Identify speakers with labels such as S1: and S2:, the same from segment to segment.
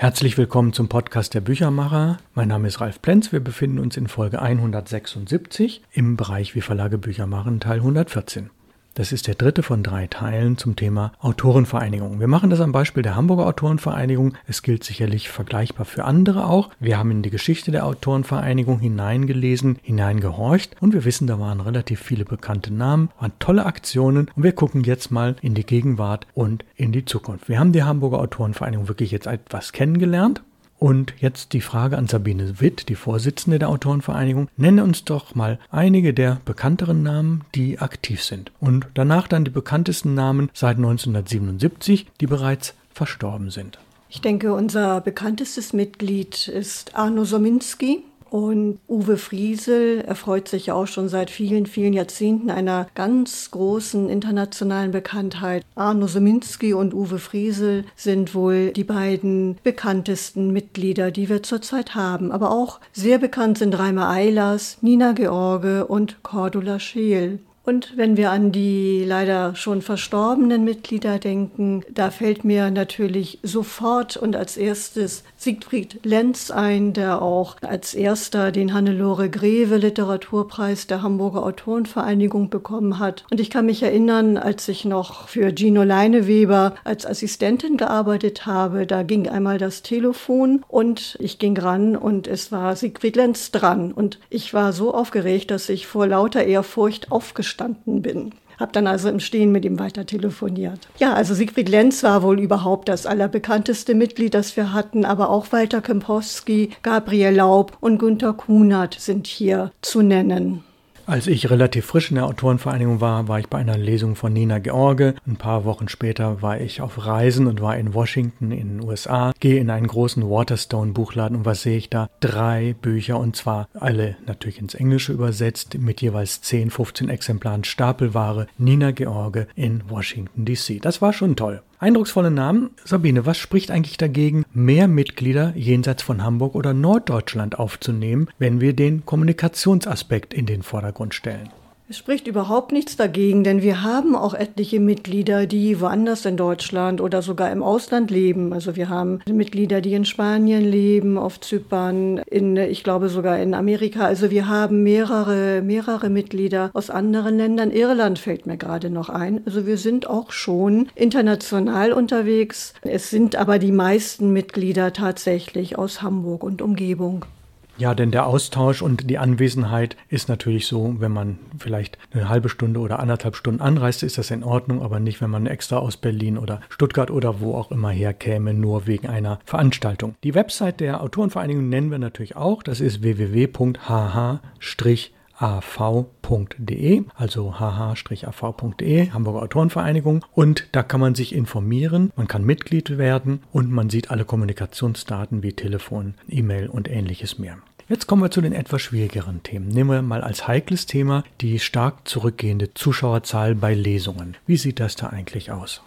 S1: Herzlich willkommen zum Podcast der Büchermacher. Mein Name ist Ralf Plenz. Wir befinden uns in Folge 176 im Bereich Wie Verlage Bücher machen, Teil 114. Das ist der dritte von drei Teilen zum Thema Autorenvereinigung. Wir machen das am Beispiel der Hamburger Autorenvereinigung. Es gilt sicherlich vergleichbar für andere auch. Wir haben in die Geschichte der Autorenvereinigung hineingelesen, hineingehorcht und wir wissen, da waren relativ viele bekannte Namen, waren tolle Aktionen und wir gucken jetzt mal in die Gegenwart und in die Zukunft. Wir haben die Hamburger Autorenvereinigung wirklich jetzt etwas kennengelernt und jetzt die Frage an Sabine Witt, die Vorsitzende der Autorenvereinigung. Nenne uns doch mal einige der bekannteren Namen, die aktiv sind. Und danach dann die bekanntesten Namen seit 1977, die bereits verstorben sind.
S2: Ich denke, unser bekanntestes Mitglied ist Arno Sominski. Und Uwe Friesel erfreut sich ja auch schon seit vielen, vielen Jahrzehnten einer ganz großen internationalen Bekanntheit. Arno Seminski und Uwe Friesel sind wohl die beiden bekanntesten Mitglieder, die wir zurzeit haben. Aber auch sehr bekannt sind Reimer Eilers, Nina George und Cordula Scheel. Und wenn wir an die leider schon verstorbenen Mitglieder denken, da fällt mir natürlich sofort und als erstes Siegfried Lenz ein, der auch als erster den Hannelore Greve Literaturpreis der Hamburger Autorenvereinigung bekommen hat. Und ich kann mich erinnern, als ich noch für Gino Leineweber als Assistentin gearbeitet habe, da ging einmal das Telefon und ich ging ran und es war Siegfried Lenz dran. Und ich war so aufgeregt, dass ich vor lauter Ehrfurcht aufgestanden aufgestanden bin. Hab dann also im Stehen mit ihm weiter telefoniert. Ja, also Siegfried Lenz war wohl überhaupt das allerbekannteste Mitglied, das wir hatten, aber auch Walter Kempowski, Gabriel Laub und Günter Kunert sind hier zu nennen.
S1: Als ich relativ frisch in der Autorenvereinigung war, war ich bei einer Lesung von Nina George. Ein paar Wochen später war ich auf Reisen und war in Washington in den USA, gehe in einen großen Waterstone Buchladen und was sehe ich da? Drei Bücher und zwar alle natürlich ins Englische übersetzt mit jeweils 10, 15 Exemplaren Stapelware. Nina George in Washington DC. Das war schon toll. Eindrucksvolle Namen. Sabine, was spricht eigentlich dagegen, mehr Mitglieder jenseits von Hamburg oder Norddeutschland aufzunehmen, wenn wir den Kommunikationsaspekt in den Vordergrund stellen?
S2: Es spricht überhaupt nichts dagegen, denn wir haben auch etliche Mitglieder, die woanders in Deutschland oder sogar im Ausland leben. Also wir haben Mitglieder, die in Spanien leben, auf Zypern, in, ich glaube sogar in Amerika. Also wir haben mehrere, mehrere Mitglieder aus anderen Ländern. Irland fällt mir gerade noch ein. Also wir sind auch schon international unterwegs. Es sind aber die meisten Mitglieder tatsächlich aus Hamburg und Umgebung.
S1: Ja, denn der Austausch und die Anwesenheit ist natürlich so, wenn man vielleicht eine halbe Stunde oder anderthalb Stunden anreist, ist das in Ordnung, aber nicht, wenn man extra aus Berlin oder Stuttgart oder wo auch immer herkäme, nur wegen einer Veranstaltung. Die Website der Autorenvereinigung nennen wir natürlich auch, das ist www.hh- av.de, also hh-av.de, Hamburger Autorenvereinigung. Und da kann man sich informieren, man kann Mitglied werden und man sieht alle Kommunikationsdaten wie Telefon, E-Mail und ähnliches mehr. Jetzt kommen wir zu den etwas schwierigeren Themen. Nehmen wir mal als heikles Thema die stark zurückgehende Zuschauerzahl bei Lesungen. Wie sieht das da eigentlich aus?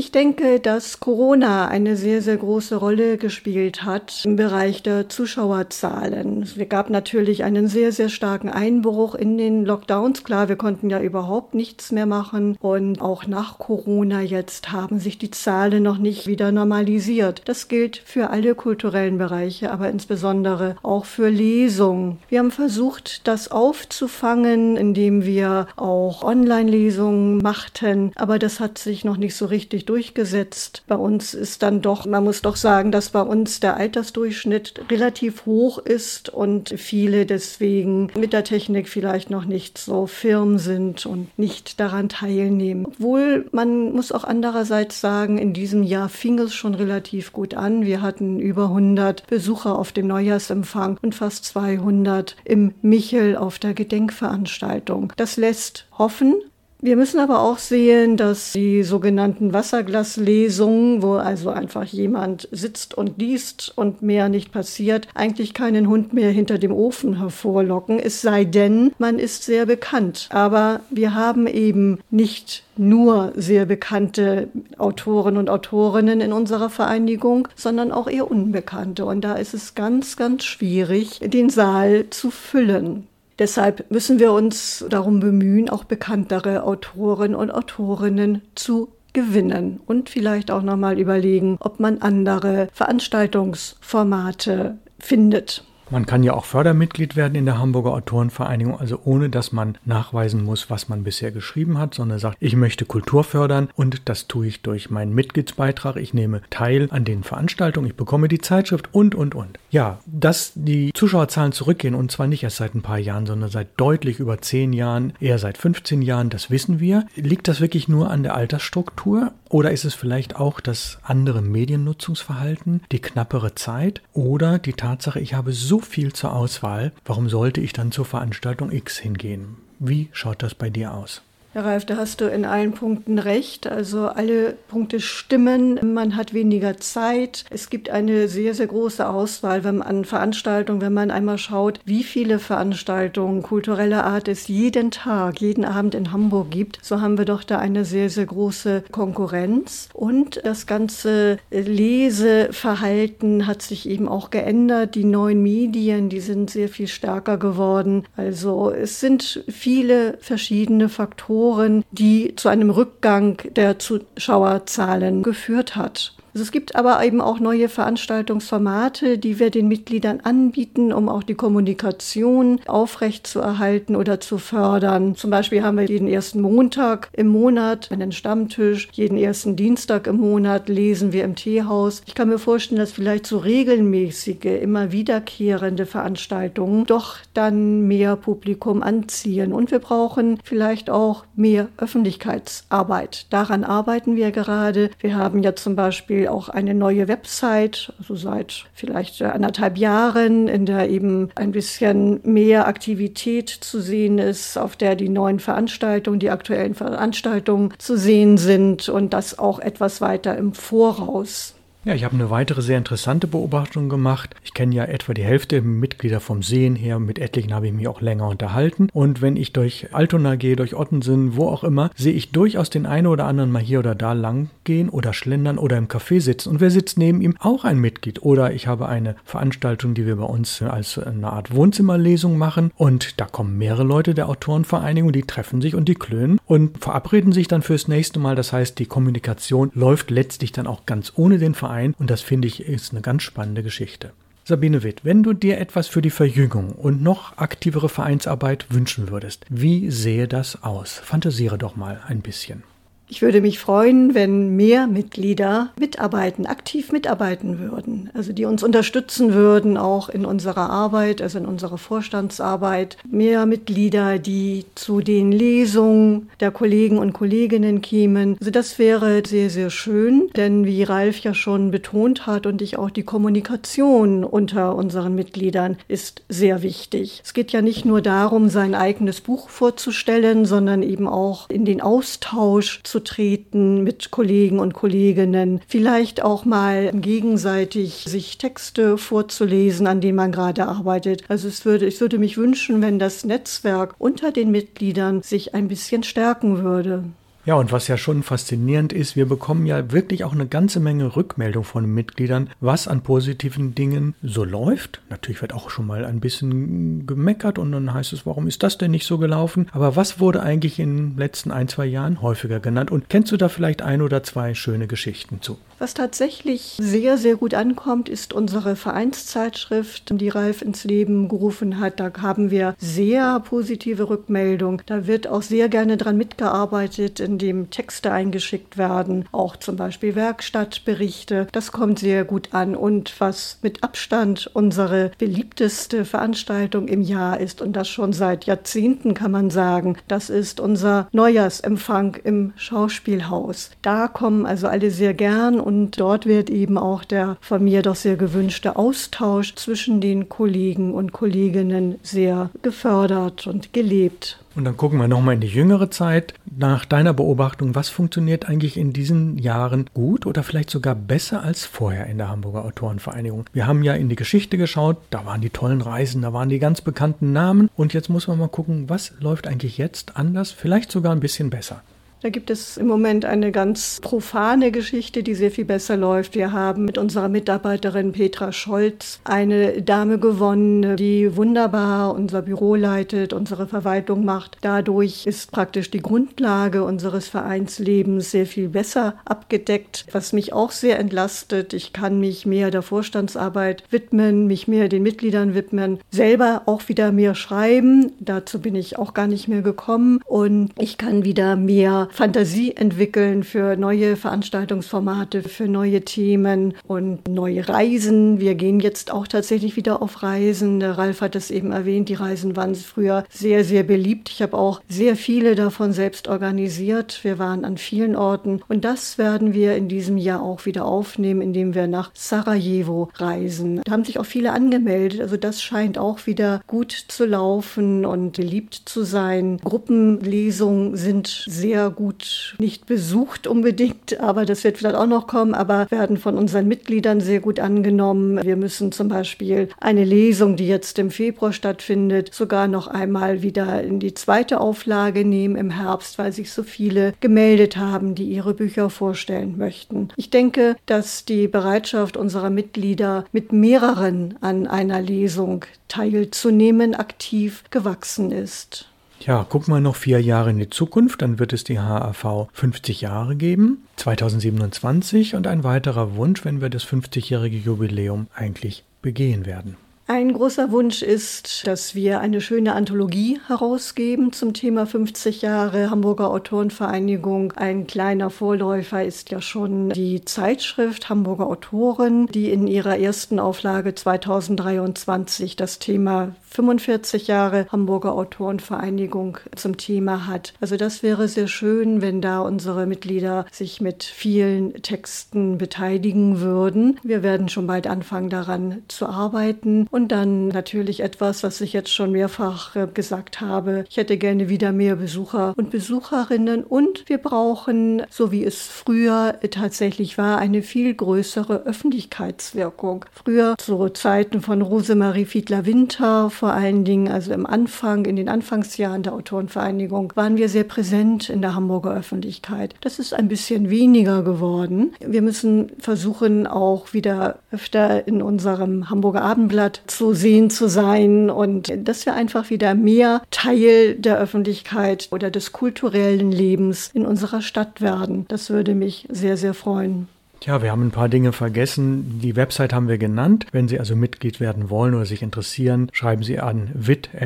S2: Ich denke, dass Corona eine sehr, sehr große Rolle gespielt hat im Bereich der Zuschauerzahlen. Es gab natürlich einen sehr, sehr starken Einbruch in den Lockdowns. Klar, wir konnten ja überhaupt nichts mehr machen. Und auch nach Corona jetzt haben sich die Zahlen noch nicht wieder normalisiert. Das gilt für alle kulturellen Bereiche, aber insbesondere auch für Lesungen. Wir haben versucht, das aufzufangen, indem wir auch Online-Lesungen machten. Aber das hat sich noch nicht so richtig durchgesetzt. Bei uns ist dann doch, man muss doch sagen, dass bei uns der Altersdurchschnitt relativ hoch ist und viele deswegen mit der Technik vielleicht noch nicht so firm sind und nicht daran teilnehmen. Obwohl man muss auch andererseits sagen, in diesem Jahr fing es schon relativ gut an. Wir hatten über 100 Besucher auf dem Neujahrsempfang und fast 200 im Michel auf der Gedenkveranstaltung. Das lässt hoffen, wir müssen aber auch sehen, dass die sogenannten Wasserglaslesungen, wo also einfach jemand sitzt und liest und mehr nicht passiert, eigentlich keinen Hund mehr hinter dem Ofen hervorlocken, es sei denn, man ist sehr bekannt. Aber wir haben eben nicht nur sehr bekannte Autoren und Autorinnen in unserer Vereinigung, sondern auch eher unbekannte. Und da ist es ganz, ganz schwierig, den Saal zu füllen. Deshalb müssen wir uns darum bemühen, auch bekanntere Autoren und Autorinnen zu gewinnen und vielleicht auch nochmal überlegen, ob man andere Veranstaltungsformate findet.
S1: Man kann ja auch Fördermitglied werden in der Hamburger Autorenvereinigung, also ohne dass man nachweisen muss, was man bisher geschrieben hat, sondern sagt, ich möchte Kultur fördern und das tue ich durch meinen Mitgliedsbeitrag. Ich nehme teil an den Veranstaltungen, ich bekomme die Zeitschrift und, und, und. Ja, dass die Zuschauerzahlen zurückgehen und zwar nicht erst seit ein paar Jahren, sondern seit deutlich über zehn Jahren, eher seit 15 Jahren, das wissen wir. Liegt das wirklich nur an der Altersstruktur oder ist es vielleicht auch das andere Mediennutzungsverhalten, die knappere Zeit oder die Tatsache, ich habe so viel zur Auswahl, warum sollte ich dann zur Veranstaltung X hingehen? Wie schaut das bei dir aus?
S2: Herr Ralf, da hast du in allen Punkten recht. Also alle Punkte stimmen. Man hat weniger Zeit. Es gibt eine sehr, sehr große Auswahl wenn man an Veranstaltungen, wenn man einmal schaut, wie viele Veranstaltungen kultureller Art es jeden Tag, jeden Abend in Hamburg gibt. So haben wir doch da eine sehr, sehr große Konkurrenz. Und das ganze Leseverhalten hat sich eben auch geändert. Die neuen Medien, die sind sehr viel stärker geworden. Also es sind viele verschiedene Faktoren Faktoren, die zu einem Rückgang der Zuschauerzahlen geführt hat. Also es gibt aber eben auch neue Veranstaltungsformate, die wir den Mitgliedern anbieten, um auch die Kommunikation aufrechtzuerhalten oder zu fördern. Zum Beispiel haben wir jeden ersten Montag im Monat einen Stammtisch, jeden ersten Dienstag im Monat lesen wir im Teehaus. Ich kann mir vorstellen, dass vielleicht so regelmäßige, immer wiederkehrende Veranstaltungen doch dann mehr Publikum anziehen. Und wir brauchen vielleicht auch mehr Öffentlichkeitsarbeit. Daran arbeiten wir gerade. Wir haben ja zum Beispiel auch eine neue Website, also seit vielleicht anderthalb Jahren, in der eben ein bisschen mehr Aktivität zu sehen ist, auf der die neuen Veranstaltungen, die aktuellen Veranstaltungen zu sehen sind und das auch etwas weiter im Voraus.
S1: Ja, ich habe eine weitere sehr interessante Beobachtung gemacht. Ich kenne ja etwa die Hälfte der Mitglieder vom Sehen her. Mit etlichen habe ich mich auch länger unterhalten. Und wenn ich durch Altona gehe, durch Ottensen, wo auch immer, sehe ich durchaus den einen oder anderen mal hier oder da lang gehen oder schlendern oder im Café sitzen. Und wer sitzt neben ihm? Auch ein Mitglied. Oder ich habe eine Veranstaltung, die wir bei uns als eine Art Wohnzimmerlesung machen. Und da kommen mehrere Leute der Autorenvereinigung, die treffen sich und die klönen und verabreden sich dann fürs nächste Mal. Das heißt, die Kommunikation läuft letztlich dann auch ganz ohne den Verein ein und das finde ich ist eine ganz spannende Geschichte. Sabine Witt, wenn du dir etwas für die Verjüngung und noch aktivere Vereinsarbeit wünschen würdest, wie sähe das aus? Fantasiere doch mal ein bisschen.
S2: Ich würde mich freuen, wenn mehr Mitglieder mitarbeiten, aktiv mitarbeiten würden. Also die uns unterstützen würden, auch in unserer Arbeit, also in unserer Vorstandsarbeit. Mehr Mitglieder, die zu den Lesungen der Kollegen und Kolleginnen kämen. Also das wäre sehr, sehr schön, denn wie Ralf ja schon betont hat und ich auch die Kommunikation unter unseren Mitgliedern ist sehr wichtig. Es geht ja nicht nur darum, sein eigenes Buch vorzustellen, sondern eben auch in den Austausch zu treten mit Kollegen und Kolleginnen, vielleicht auch mal gegenseitig sich Texte vorzulesen, an denen man gerade arbeitet. Also es würde, ich würde mich wünschen, wenn das Netzwerk unter den Mitgliedern sich ein bisschen stärken würde.
S1: Ja, und was ja schon faszinierend ist, wir bekommen ja wirklich auch eine ganze Menge Rückmeldung von Mitgliedern, was an positiven Dingen so läuft. Natürlich wird auch schon mal ein bisschen gemeckert und dann heißt es, warum ist das denn nicht so gelaufen? Aber was wurde eigentlich in den letzten ein, zwei Jahren häufiger genannt? Und kennst du da vielleicht ein oder zwei schöne Geschichten zu?
S2: Was tatsächlich sehr, sehr gut ankommt, ist unsere Vereinszeitschrift, die Ralf ins Leben gerufen hat. Da haben wir sehr positive Rückmeldungen. Da wird auch sehr gerne dran mitgearbeitet, indem Texte eingeschickt werden, auch zum Beispiel Werkstattberichte. Das kommt sehr gut an. Und was mit Abstand unsere beliebteste Veranstaltung im Jahr ist, und das schon seit Jahrzehnten kann man sagen, das ist unser Neujahrsempfang im Schauspielhaus. Da kommen also alle sehr gern und dort wird eben auch der von mir doch sehr gewünschte Austausch zwischen den Kollegen und Kolleginnen sehr gefördert und gelebt.
S1: Und dann gucken wir nochmal in die jüngere Zeit. Nach deiner Beobachtung, was funktioniert eigentlich in diesen Jahren gut oder vielleicht sogar besser als vorher in der Hamburger Autorenvereinigung? Wir haben ja in die Geschichte geschaut, da waren die tollen Reisen, da waren die ganz bekannten Namen. Und jetzt muss man mal gucken, was läuft eigentlich jetzt anders, vielleicht sogar ein bisschen besser.
S2: Da gibt es im Moment eine ganz profane Geschichte, die sehr viel besser läuft. Wir haben mit unserer Mitarbeiterin Petra Scholz eine Dame gewonnen, die wunderbar unser Büro leitet, unsere Verwaltung macht. Dadurch ist praktisch die Grundlage unseres Vereinslebens sehr viel besser abgedeckt, was mich auch sehr entlastet. Ich kann mich mehr der Vorstandsarbeit widmen, mich mehr den Mitgliedern widmen, selber auch wieder mehr schreiben. Dazu bin ich auch gar nicht mehr gekommen und ich kann wieder mehr Fantasie entwickeln für neue Veranstaltungsformate, für neue Themen und neue Reisen. Wir gehen jetzt auch tatsächlich wieder auf Reisen. Der Ralf hat es eben erwähnt, die Reisen waren früher sehr, sehr beliebt. Ich habe auch sehr viele davon selbst organisiert. Wir waren an vielen Orten und das werden wir in diesem Jahr auch wieder aufnehmen, indem wir nach Sarajevo reisen. Da haben sich auch viele angemeldet. Also das scheint auch wieder gut zu laufen und beliebt zu sein. Gruppenlesungen sind sehr gut nicht besucht unbedingt, aber das wird vielleicht auch noch kommen, aber werden von unseren Mitgliedern sehr gut angenommen. Wir müssen zum Beispiel eine Lesung, die jetzt im Februar stattfindet, sogar noch einmal wieder in die zweite Auflage nehmen im Herbst, weil sich so viele gemeldet haben, die ihre Bücher vorstellen möchten. Ich denke, dass die Bereitschaft unserer Mitglieder, mit mehreren an einer Lesung teilzunehmen, aktiv gewachsen ist.
S1: Ja, gucken wir noch vier Jahre in die Zukunft, dann wird es die HAV 50 Jahre geben, 2027 und ein weiterer Wunsch, wenn wir das 50-jährige Jubiläum eigentlich begehen werden.
S2: Ein großer Wunsch ist, dass wir eine schöne Anthologie herausgeben zum Thema 50 Jahre Hamburger Autorenvereinigung. Ein kleiner Vorläufer ist ja schon die Zeitschrift Hamburger Autoren, die in ihrer ersten Auflage 2023 das Thema 45 Jahre Hamburger Autorenvereinigung zum Thema hat. Also das wäre sehr schön, wenn da unsere Mitglieder sich mit vielen Texten beteiligen würden. Wir werden schon bald anfangen daran zu arbeiten und dann natürlich etwas, was ich jetzt schon mehrfach äh, gesagt habe. Ich hätte gerne wieder mehr Besucher und Besucherinnen und wir brauchen, so wie es früher tatsächlich war, eine viel größere Öffentlichkeitswirkung. Früher zu Zeiten von Rosemarie Fiedler-Winter vor allen Dingen, also im Anfang, in den Anfangsjahren der Autorenvereinigung, waren wir sehr präsent in der Hamburger Öffentlichkeit. Das ist ein bisschen weniger geworden. Wir müssen versuchen, auch wieder öfter in unserem Hamburger Abendblatt zu sehen zu sein und dass wir einfach wieder mehr Teil der Öffentlichkeit oder des kulturellen Lebens in unserer Stadt werden. Das würde mich sehr, sehr freuen.
S1: Ja, wir haben ein paar Dinge vergessen. Die Website haben wir genannt. Wenn Sie also Mitglied werden wollen oder sich interessieren, schreiben Sie an wit.hh-av.de,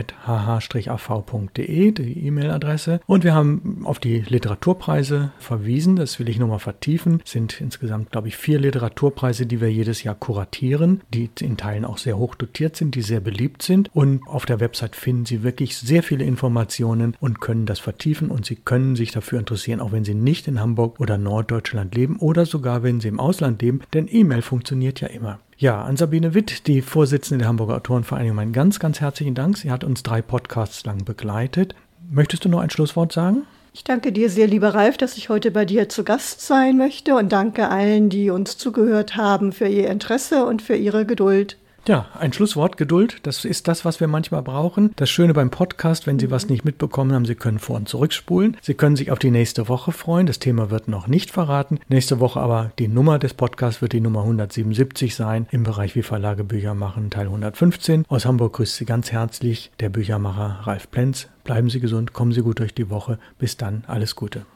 S1: die E-Mail-Adresse. Und wir haben auf die Literaturpreise verwiesen. Das will ich nochmal vertiefen. Es sind insgesamt, glaube ich, vier Literaturpreise, die wir jedes Jahr kuratieren, die in Teilen auch sehr hoch dotiert sind, die sehr beliebt sind. Und auf der Website finden Sie wirklich sehr viele Informationen und können das vertiefen. Und Sie können sich dafür interessieren, auch wenn Sie nicht in Hamburg oder Norddeutschland leben oder sogar wenn Sie im Ausland leben, denn E-Mail funktioniert ja immer. Ja, an Sabine Witt, die Vorsitzende der Hamburger Autorenvereinigung, einen ganz, ganz herzlichen Dank. Sie hat uns drei Podcasts lang begleitet. Möchtest du noch ein Schlusswort sagen?
S2: Ich danke dir sehr, lieber Ralf, dass ich heute bei dir zu Gast sein möchte und danke allen, die uns zugehört haben, für ihr Interesse und für ihre Geduld.
S1: Ja, ein Schlusswort, Geduld, das ist das, was wir manchmal brauchen. Das Schöne beim Podcast, wenn Sie was nicht mitbekommen haben, Sie können vor- und zurückspulen. Sie können sich auf die nächste Woche freuen. Das Thema wird noch nicht verraten. Nächste Woche aber die Nummer des Podcasts wird die Nummer 177 sein im Bereich Wie Verlage Bücher machen, Teil 115. Aus Hamburg grüßt Sie ganz herzlich der Büchermacher Ralf Plenz. Bleiben Sie gesund, kommen Sie gut durch die Woche. Bis dann, alles Gute.